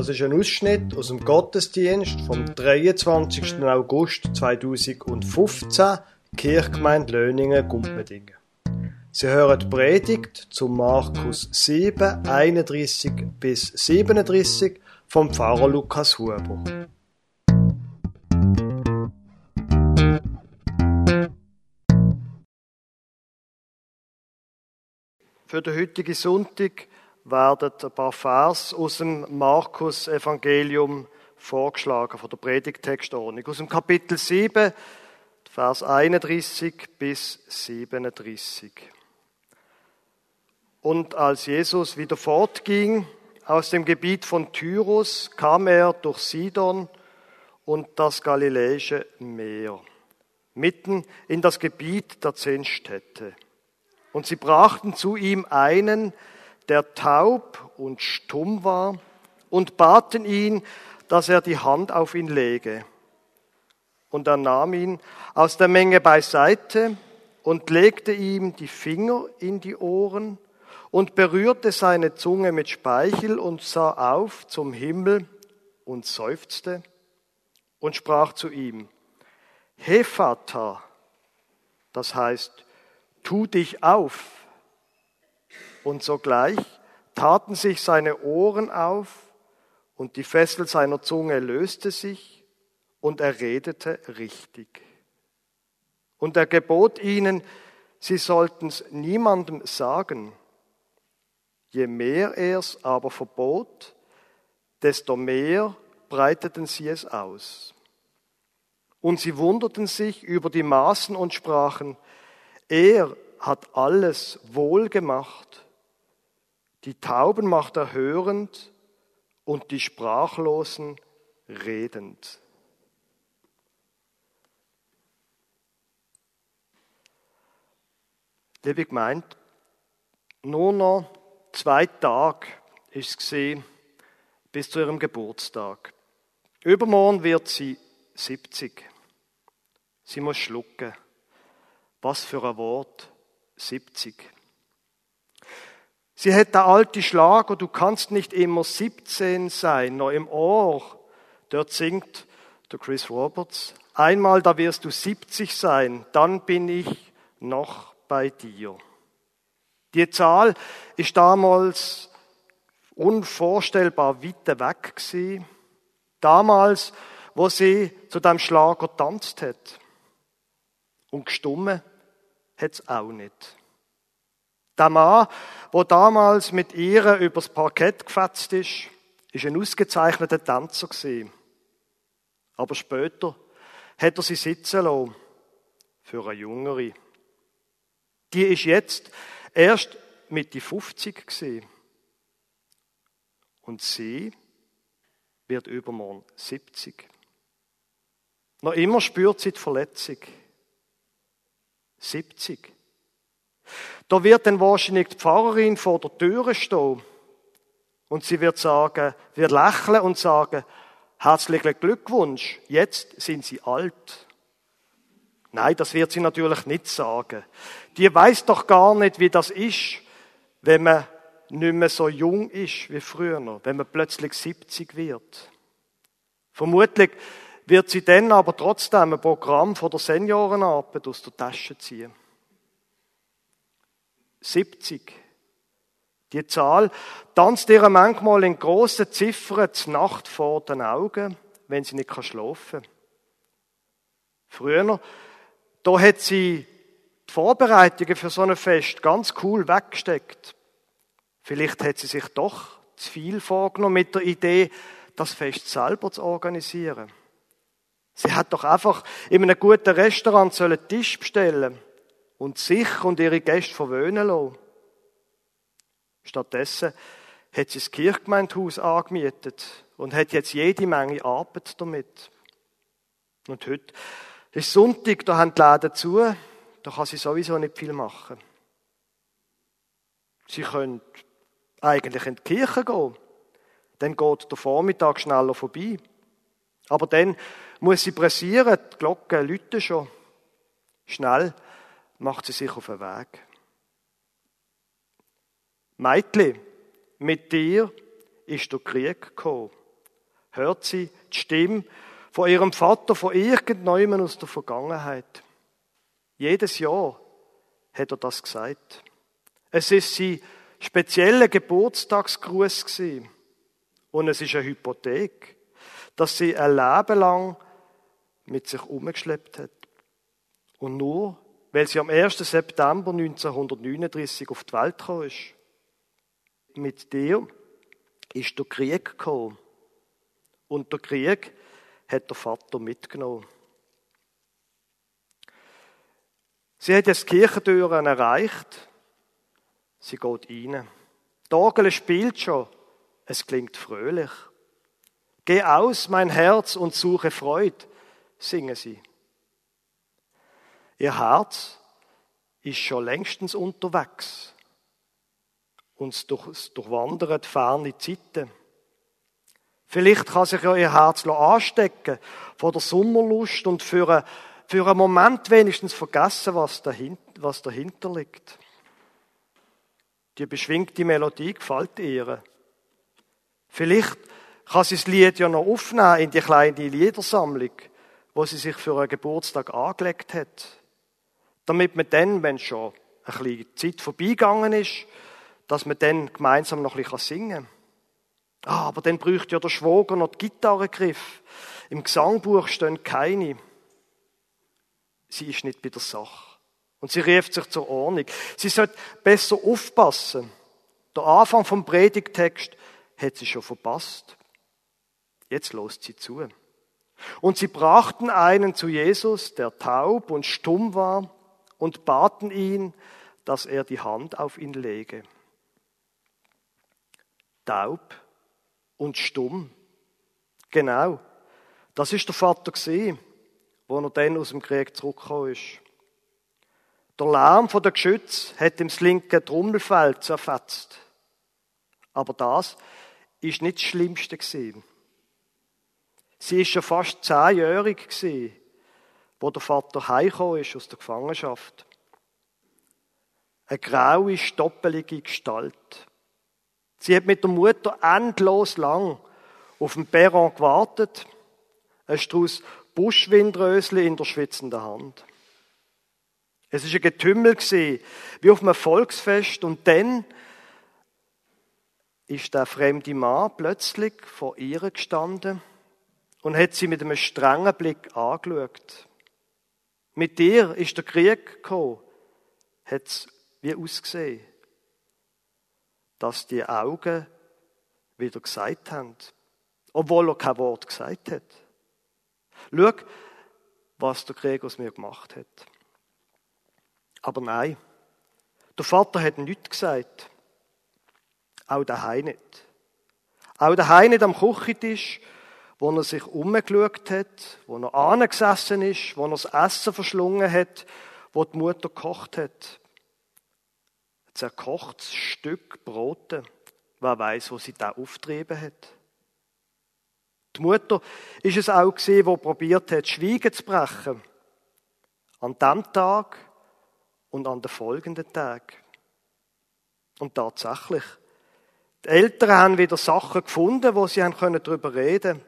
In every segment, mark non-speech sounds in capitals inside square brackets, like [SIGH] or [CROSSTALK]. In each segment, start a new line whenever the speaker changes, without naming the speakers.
Das ist ein Ausschnitt aus dem Gottesdienst vom 23. August 2015, Kirchgemeinde Löningen, Gumpendingen. Sie hören die Predigt zu Markus 7, 31 bis 37 vom Pfarrer Lukas Huber. Für den heutigen Sonntag werden ein paar Vers aus dem Markus-Evangelium vorgeschlagen, von der Predigtextordnung. Aus dem Kapitel 7, Vers 31 bis 37. Und als Jesus wieder fortging aus dem Gebiet von Tyrus, kam er durch Sidon und das Galiläische Meer, mitten in das Gebiet der zehn Städte. Und sie brachten zu ihm einen, der taub und stumm war, und baten ihn, dass er die Hand auf ihn lege. Und er nahm ihn aus der Menge beiseite und legte ihm die Finger in die Ohren und berührte seine Zunge mit Speichel und sah auf zum Himmel und seufzte und sprach zu ihm, Hephata, das heißt, tu dich auf. Und sogleich taten sich seine Ohren auf und die Fessel seiner Zunge löste sich und er redete richtig. Und er gebot ihnen, sie sollten es niemandem sagen. Je mehr er es aber verbot, desto mehr breiteten sie es aus. Und sie wunderten sich über die Maßen und sprachen, er hat alles wohl gemacht. Die Tauben macht er hörend und die Sprachlosen redend. Liebe Gemeinde, nur noch zwei Tage ist es bis zu ihrem Geburtstag. Übermorgen wird sie 70. Sie muss schlucken. Was für ein Wort. 70. Sie hat der alte Schlager, du kannst nicht immer 17 sein, noch im Ohr. Dort singt der Chris Roberts, einmal da wirst du 70 sein, dann bin ich noch bei dir. Die Zahl ist damals unvorstellbar weit weg gewesen. Damals, wo sie zu dem Schlager tanzt hat. Und gestummen hat es auch nicht. Der Mann, der damals mit ihr übers Parkett gefetzt ist, ist ein ausgezeichneter Tänzer. Aber später hat er sie sitzen lassen für eine Jüngere. Die ist jetzt erst Mitte 50 gewesen. Und sie wird übermorgen 70. Noch immer spürt sie die Verletzung. 70. Da wird dann wahrscheinlich die Pfarrerin vor der Tür stehen und sie wird sagen, wird lächeln und sagen, herzlichen Glückwunsch, jetzt sind Sie alt. Nein, das wird sie natürlich nicht sagen. Die weiß doch gar nicht, wie das ist, wenn man nicht mehr so jung ist wie früher, wenn man plötzlich 70 wird. Vermutlich wird sie dann aber trotzdem ein Programm von der Seniorenarbeit aus der Tasche ziehen. 70. Die Zahl tanzt ihr manchmal in grossen Ziffern zur Nacht vor den Augen, wenn sie nicht schlafen kann. Früher, da hat sie die Vorbereitungen für so ein Fest ganz cool weggesteckt. Vielleicht hat sie sich doch zu viel vorgenommen mit der Idee, das Fest selber zu organisieren. Sie hat doch einfach in einem guten Restaurant einen Tisch bestellen und sich und ihre Gäste verwöhnen lassen. Stattdessen hat sie das Kirchgemeindehaus angemietet und hat jetzt jede Menge Arbeit damit. Und heute ist Sonntag, da haben die Läden zu, da kann sie sowieso nicht viel machen. Sie können eigentlich in die Kirche gehen. Dann geht der Vormittag schneller vorbei. Aber dann muss sie pressieren, die Glocken läuten schon. Schnell macht sie sich auf den Weg. Meitli, mit dir ist der Krieg gekommen. hört sie die Stimme von ihrem Vater von irgendjemandem aus der Vergangenheit. Jedes Jahr hat er das gesagt. Es ist sein spezieller Geburtstagsgruß gewesen. Und es ist eine Hypothek, dass sie ein Leben lang mit sich umgeschleppt hat. Und nur, weil sie am 1. September 1939 auf die Welt gekommen ist. Mit dir ist der Krieg gekommen. Und der Krieg hat der Vater mitgenommen. Sie hat jetzt die Kirchentüren erreicht. Sie geht rein. Die spielt schon. Es klingt fröhlich. Geh aus, mein Herz, und suche Freud, singen sie. Ihr Herz ist schon längstens unterwegs und durch, durchwandert ferne Zeiten. Vielleicht kann sich ja ihr Herz anstecken von der Sommerlust und für, eine, für einen Moment wenigstens vergessen, was dahinter, was dahinter liegt. Die beschwingte Melodie gefällt ihr. Vielleicht kann sie das Lied ja noch aufnehmen in die kleine Liedersammlung, wo sie sich für einen Geburtstag angelegt hat. Damit man dann, wenn schon ein bisschen Zeit vorbeigegangen ist, dass man dann gemeinsam noch ein bisschen singen kann. Ah, aber dann bräuchte ja der Schwager noch die Gitarrengriff. Im Gesangbuch stehen keine. Sie ist nicht bei der Sache. Und sie rief sich zur Ordnung. Sie sollte besser aufpassen. Der Anfang vom Predigtext hat sie schon verpasst. Jetzt lost sie zu. Und sie brachten einen zu Jesus, der taub und stumm war, und baten ihn, dass er die Hand auf ihn lege taub und stumm. Genau. Das ist der Vater gesehen, wo er dann aus dem Krieg zurückgekommen ist. Der Lärm von der Geschütz hat ihm das linke Trommelfeld zerfetzt. Aber das ist nicht das Schlimmste gewesen. Sie ist schon fast zehnjährig gewesen, wo der Vater heimgekommen ist aus der Gefangenschaft. Eine graue, stoppelige Gestalt. Sie hat mit der Mutter endlos lang auf dem Perron gewartet. Ein Strauß Buschwindrösli in der schwitzenden Hand. Es ist ein Getümmel wie auf einem Volksfest und dann ist der fremde Mann plötzlich vor ihr gestanden und hat sie mit einem strengen Blick angeschaut. Mit dir ist der Krieg gekommen, hat es wie ausgesehen dass die Augen wieder gesagt haben, obwohl er kein Wort gesagt hat. Schau, was der Krieg aus mir gemacht hat. Aber nein, der Vater hat nichts gesagt. Auch daheim nicht. Auch daheim nicht am Küchentisch, wo er sich umgeschaut hat, wo er angesessen ist, wo er das Essen verschlungen hat, wo die Mutter gekocht hat zerkochtes Stück Brote. Wer weiß, wo sie da auftrieben hat. Die Mutter ist es auch gesehen, wo probiert hat, Schweigen zu brechen. An dem Tag und an den folgenden Tag. Und tatsächlich, die Eltern haben wieder Sachen gefunden, wo sie haben darüber reden.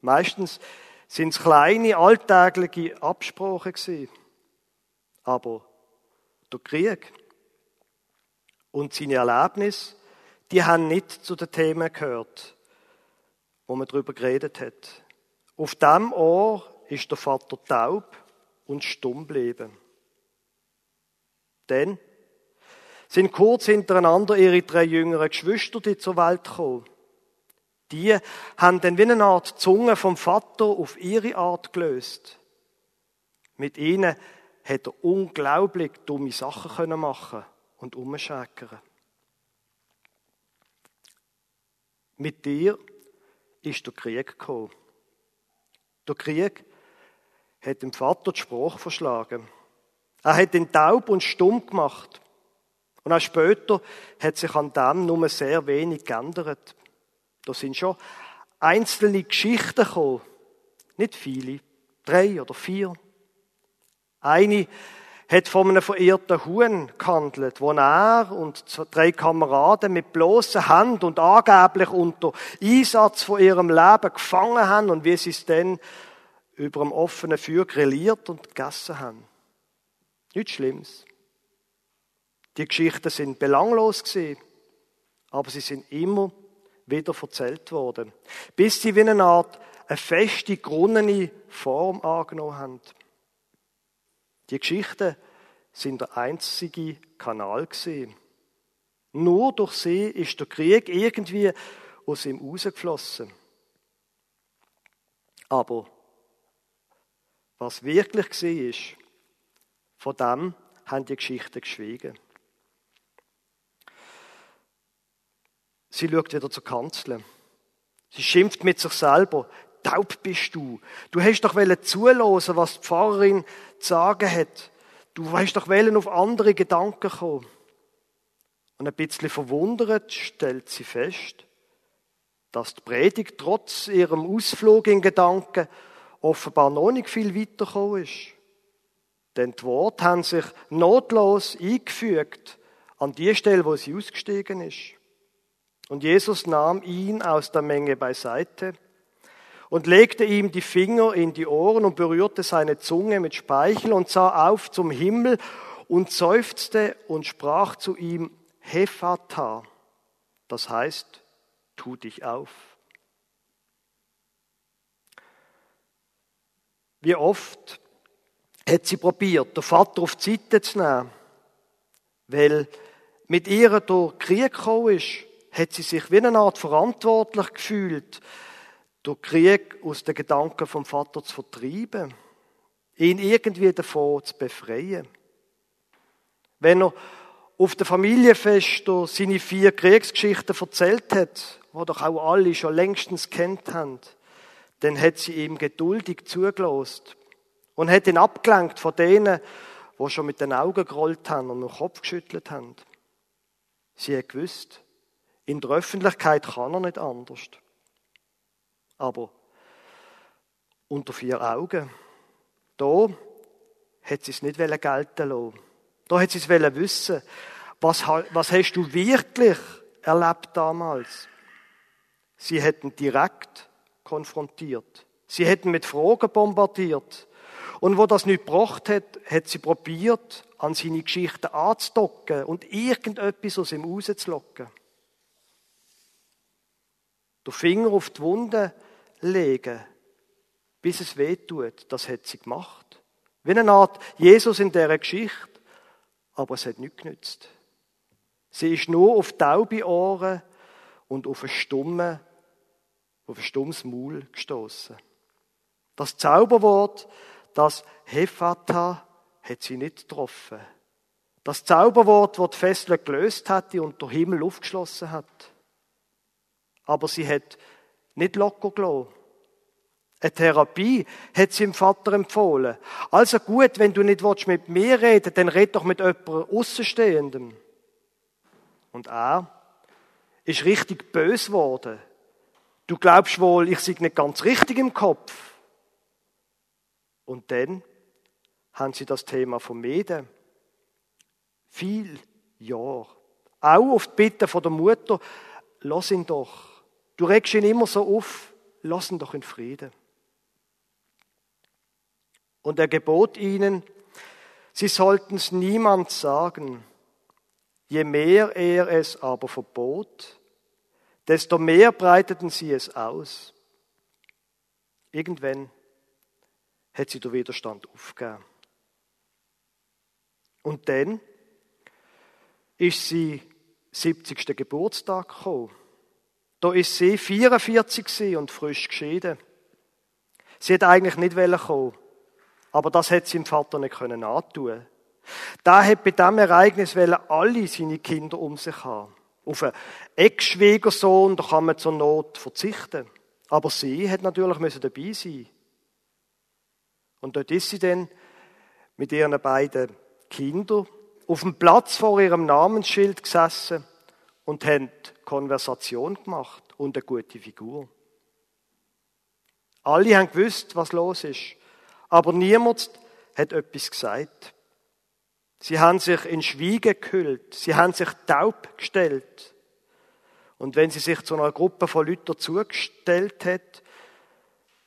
Meistens sind es kleine, alltägliche Absprachen gewesen. Aber der Krieg, und seine Erlebnisse, die haben nicht zu den Themen gehört, wo man darüber geredet hat. Auf dem Ohr ist der Vater taub und stumm geblieben. Dann sind kurz hintereinander ihre drei jüngeren Geschwister die zur Welt gekommen. Die haben dann wie eine Art Zunge vom Vater auf ihre Art gelöst. Mit ihnen hat er unglaublich dumme Sachen machen und umschäkern. Mit dir ist der Krieg gekommen. Der Krieg hat dem Vater die Sprache verschlagen. Er hat ihn taub und stumm gemacht. Und auch später hat sich an dem nur sehr wenig geändert. Da sind schon einzelne Geschichten gekommen. Nicht viele. Drei oder vier. Eine hat von einem verirrten Huhn gehandelt, wo er und drei Kameraden mit bloßen Händen und angeblich unter Einsatz von ihrem Leben gefangen haben und wie sie es dann über dem offenen Feuer grilliert und gegessen haben. Nichts Schlimmes. Die Geschichten sind belanglos gewesen, aber sie sind immer wieder erzählt worden, bis sie wie eine Art eine feste, grunnene Form angenommen haben. Die Geschichten sind der einzige Kanal gesehen. Nur durch sie ist der Krieg irgendwie aus ihm rausgeflossen. Aber was wirklich gesehen ist, von dem haben die Geschichten geschwiegen. Sie schaut wieder zur Kanzler. Sie schimpft mit sich selber taub bist du. Du hast doch zulassen, was die Pfarrerin zu sagen hat. Du hast doch auf andere Gedanken kommen. Und ein bisschen verwundert stellt sie fest, dass die Predigt trotz ihrem Ausflug in Gedanken offenbar noch nicht viel weitergekommen ist. Denn die Worte haben sich notlos eingefügt an die Stelle, wo sie ausgestiegen ist. Und Jesus nahm ihn aus der Menge beiseite und legte ihm die Finger in die Ohren und berührte seine Zunge mit Speichel und sah auf zum Himmel und seufzte und sprach zu ihm, Hephata, das heißt, tu dich auf. Wie oft hat sie probiert, den Vater auf die Seite zu nehmen, weil mit ihr durch Krieg gekommen ist, hat sie sich wie eine Art verantwortlich gefühlt durch Krieg aus den Gedanken vom Vater zu vertreiben, ihn irgendwie davon zu befreien. Wenn er auf der Familienfest seine vier Kriegsgeschichten erzählt hat, wo doch auch alle schon längstens kennt haben, dann hat sie ihm geduldig zugelost und hat ihn abgelenkt von denen, wo schon mit den Augen gerollt haben und den Kopf geschüttelt haben. Sie hat gewusst, in der Öffentlichkeit kann er nicht anders aber unter vier Augen. Da hat sie es nicht gelten lassen. Da hat sie es wissen. Was, was hast du wirklich erlebt damals? Sie hätten direkt konfrontiert. Sie hätten mit Fragen bombardiert. Und wo das nicht gebracht hat, hat sie probiert, an seine Geschichten anzudocken und irgendetwas aus ihm rauszulocken. Der Finger auf die Wunde legen, bis es weh tut. Das hat sie gemacht. Wie eine Art Jesus in dieser Geschichte. Aber es hat nichts genützt. Sie ist nur auf taube Ohren und auf ein stumme, auf ein stummes Maul gestoßen. Das Zauberwort, das Hephata, hat sie nicht getroffen. Das Zauberwort, das die Fesseln gelöst hatte und der Himmel aufgeschlossen hat. Aber sie hat nicht locker gelassen. Eine Therapie hat sie dem Vater empfohlen. Also gut, wenn du nicht mit mir reden willst, dann red doch mit jemandem Außenstehendem. Und er ist richtig bös geworden. Du glaubst wohl, ich sei nicht ganz richtig im Kopf. Und dann haben sie das Thema vermieden. Viel Jahr. Auch auf die Bitte von der Mutter, lass ihn doch. Du regst ihn immer so auf, lass ihn doch in Frieden. Und er gebot ihnen, sie sollten es niemand sagen. Je mehr er es aber verbot, desto mehr breiteten sie es aus. Irgendwann hat sie der Widerstand aufgegeben. Und dann ist sie 70. Geburtstag gekommen. Da ist sie 44 und frisch geschieden. Sie hat eigentlich nicht kommen aber das hat sie dem Vater nicht können antun. Da hat bei diesem Ereignis alle seine Kinder um sich haben. Auf einen Ex-Schwiegersohn, da kann man zur Not verzichten. Aber sie hat natürlich dabei sein. Und dort ist sie dann mit ihren beiden Kindern auf dem Platz vor ihrem Namensschild gesessen und haben Konversation gemacht und eine gute Figur. Alle haben gewusst, was los ist. Aber niemand hat etwas gesagt. Sie haben sich in Schwiege gehüllt. Sie haben sich taub gestellt. Und wenn sie sich zu einer Gruppe von Leuten zugestellt hat,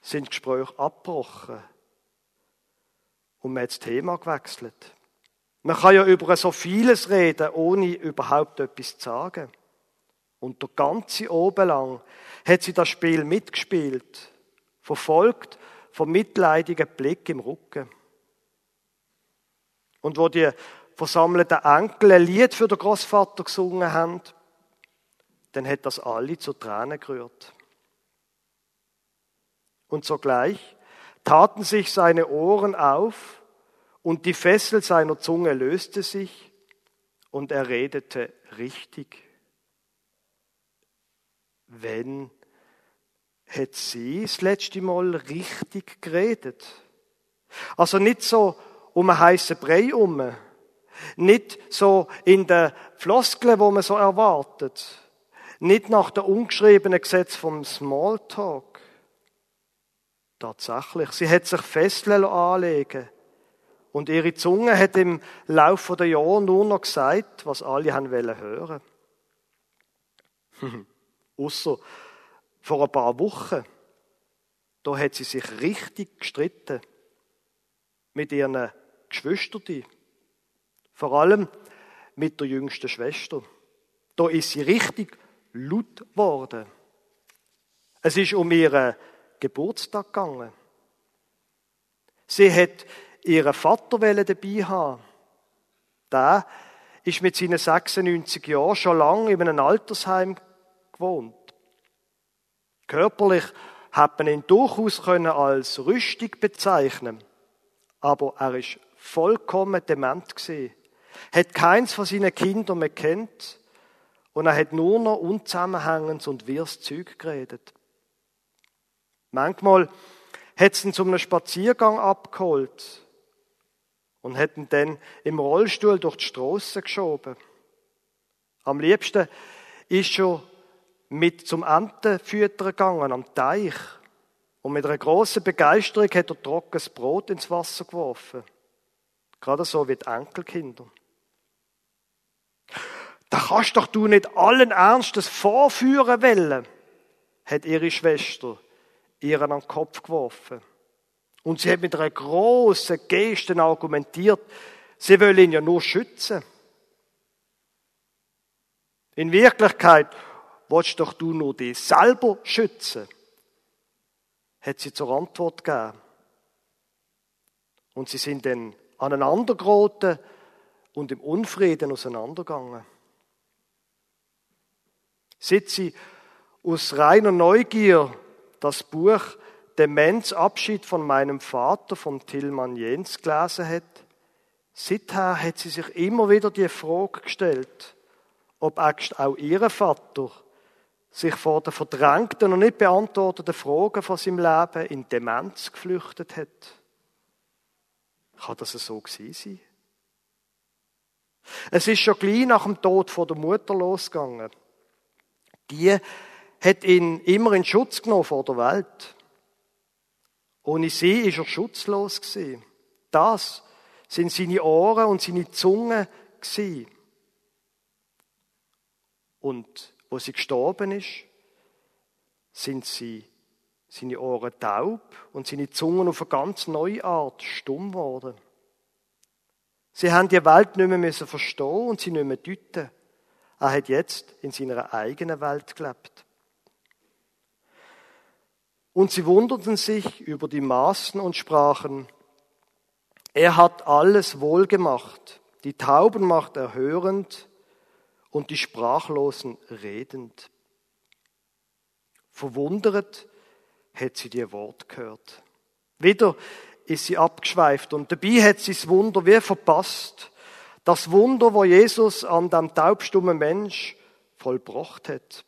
sind Gespräche abgebrochen. Und man hat das Thema gewechselt. Man kann ja über so vieles reden, ohne überhaupt etwas zu sagen. Und der ganze Oben lang hat sie das Spiel mitgespielt, verfolgt vom mitleidigen Blick im Rücken. Und wo die versammelten Enkel ein Lied für den Großvater gesungen haben, dann hat das alle zu Tränen gerührt. Und sogleich taten sich seine Ohren auf und die Fessel seiner Zunge löste sich und er redete richtig. Wenn hat sie das letzte Mal richtig geredet? Also nicht so um einen heißen Brei herum, nicht so in den Floskeln, wo man so erwartet, nicht nach dem ungeschriebenen Gesetz vom Smalltalk. Tatsächlich, sie hat sich Fesseln anlegen und ihre Zunge hat im Laufe der Jahre nur noch gesagt, was alle haben wollen hören. [LAUGHS] Außer vor ein paar Wochen, da hat sie sich richtig gestritten mit ihren Geschwistern, vor allem mit der jüngsten Schwester. Da ist sie richtig laut geworden. Es ist um ihren Geburtstag gegangen. Sie hat ihren Vater dabei haben. Der ist mit seinen 96 Jahren schon lange in einem Altersheim gewohnt. Körperlich hat man ihn durchaus als rüstig bezeichnen, aber er ist vollkommen dement gewesen, hat keins von seinen Kindern mehr kennt und er hat nur noch unzusammenhängendes und wirres Zeug geredet. Manchmal hat sie ihn zu einem Spaziergang abgeholt und hat ihn dann im Rollstuhl durch die Strasse geschoben. Am liebsten ist schon mit zum Entenfüttern gegangen am Teich und mit einer großen Begeisterung hat er trockenes Brot ins Wasser geworfen. Gerade so wie die Enkelkinder. Da kannst doch du nicht allen Ernstes vorführen wollen, hat ihre Schwester ihren an den Kopf geworfen. Und sie hat mit einer großen Geste argumentiert, sie will ihn ja nur schützen. In Wirklichkeit willst doch du nur dich selber schützen, hat sie zur Antwort gegeben. Und sie sind dann aneinander geraten und im Unfrieden auseinandergegangen. Seit sie aus reiner Neugier das Buch Demenz Abschied von meinem Vater von Tillmann Jens gelesen hat, seither hat sie sich immer wieder die Frage gestellt, ob auch ihr Vater sich vor den verdrängten und nicht beantworteten Fragen von seinem Leben in Demenz geflüchtet hat. Kann das so gewesen sein? Es ist schon gleich nach dem Tod von der Mutter losgegangen. Die hat ihn immer in Schutz genommen vor der Welt. Ohne sie ist er schutzlos gewesen. Das sind seine Ohren und seine Zunge gewesen. Und wo sie gestorben ist, sind sie seine Ohren taub und seine Zungen auf eine ganz neue Art stumm geworden. Sie haben die Welt nicht mehr verstehen und sie nicht mehr deuten. Er hat jetzt in seiner eigenen Welt gelebt. Und sie wunderten sich über die Maßen und sprachen, er hat alles wohlgemacht, die Tauben macht er hörend und die Sprachlosen redend. Verwundert hat sie die Wort gehört. Wieder ist sie abgeschweift und dabei hat sie das Wunder wie verpasst. Das Wunder, wo Jesus an dem taubstummen Mensch vollbracht hat.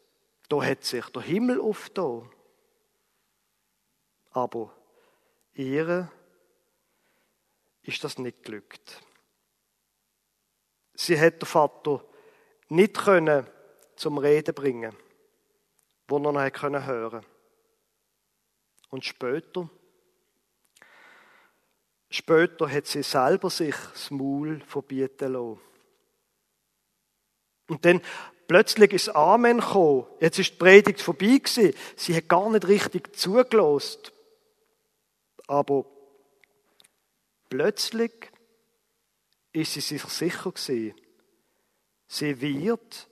Da hat sich der Himmel aufgetan. Aber ihr ist das nicht glückt. Sie hat der Vater nicht können zum Reden bringen, wo er noch hören. Und später, Später hat sie selber sich das Maul verbieten lassen. Und dann plötzlich ist Amen gekommen. Jetzt ist die Predigt vorbei gewesen. Sie hat gar nicht richtig zugelost. Aber plötzlich ist sie sich sicher gewesen. Sie wird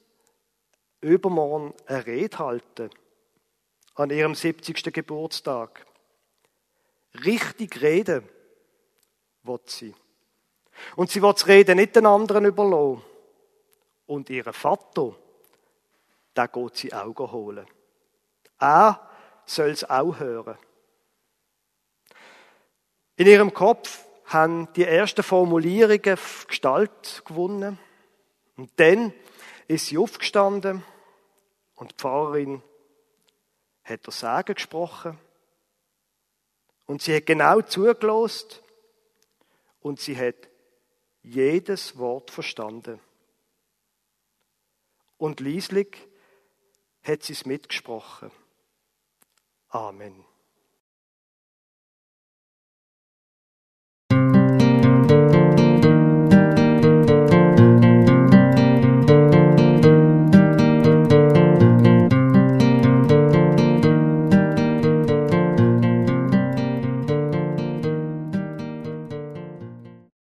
übermorgen eine Rede halten an ihrem 70. Geburtstag. Richtig reden wird sie. Und sie wird das Reden nicht den anderen überlassen. Und ihren Vater, da geht sie Augen holen. Er soll es auch hören. In ihrem Kopf haben die ersten Formulierungen Gestalt gewonnen. Und dann ist sie aufgestanden und die Pfarrerin hat der Sagen gesprochen. Und sie hat genau zugelost und sie hat jedes Wort verstanden. Und lieslig hat sie es mitgesprochen. Amen.